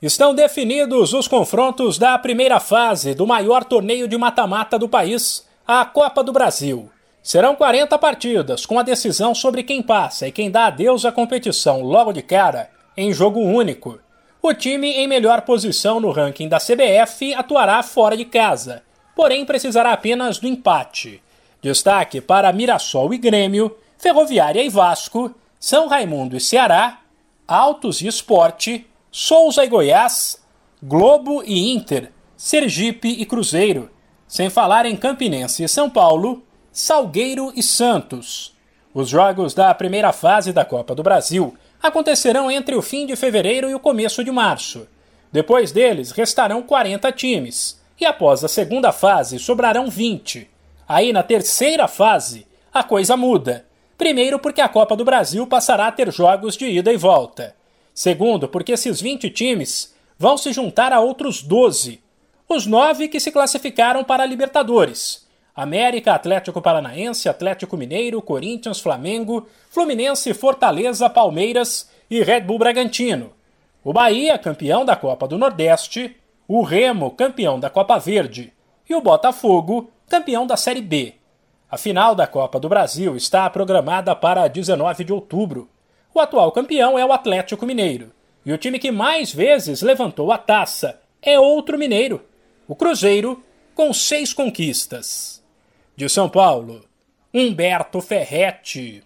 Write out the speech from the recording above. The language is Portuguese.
Estão definidos os confrontos da primeira fase do maior torneio de mata-mata do país, a Copa do Brasil. Serão 40 partidas, com a decisão sobre quem passa e quem dá adeus à competição logo de cara, em jogo único. O time em melhor posição no ranking da CBF atuará fora de casa, porém precisará apenas do empate. Destaque para Mirassol e Grêmio, Ferroviária e Vasco, São Raimundo e Ceará, Altos e Esporte, Souza e Goiás, Globo e Inter, Sergipe e Cruzeiro, sem falar em Campinense e São Paulo, Salgueiro e Santos. Os jogos da primeira fase da Copa do Brasil acontecerão entre o fim de fevereiro e o começo de março. Depois deles, restarão 40 times, e após a segunda fase sobrarão 20. Aí na terceira fase, a coisa muda. Primeiro, porque a Copa do Brasil passará a ter jogos de ida e volta. Segundo, porque esses 20 times vão se juntar a outros 12, os nove que se classificaram para a Libertadores. América, Atlético Paranaense, Atlético Mineiro, Corinthians, Flamengo, Fluminense, Fortaleza, Palmeiras e Red Bull Bragantino. O Bahia, campeão da Copa do Nordeste, o Remo, campeão da Copa Verde, e o Botafogo, campeão da Série B. A final da Copa do Brasil está programada para 19 de outubro. O atual campeão é o Atlético Mineiro. E o time que mais vezes levantou a taça é outro mineiro, o Cruzeiro, com seis conquistas. De São Paulo, Humberto Ferretti.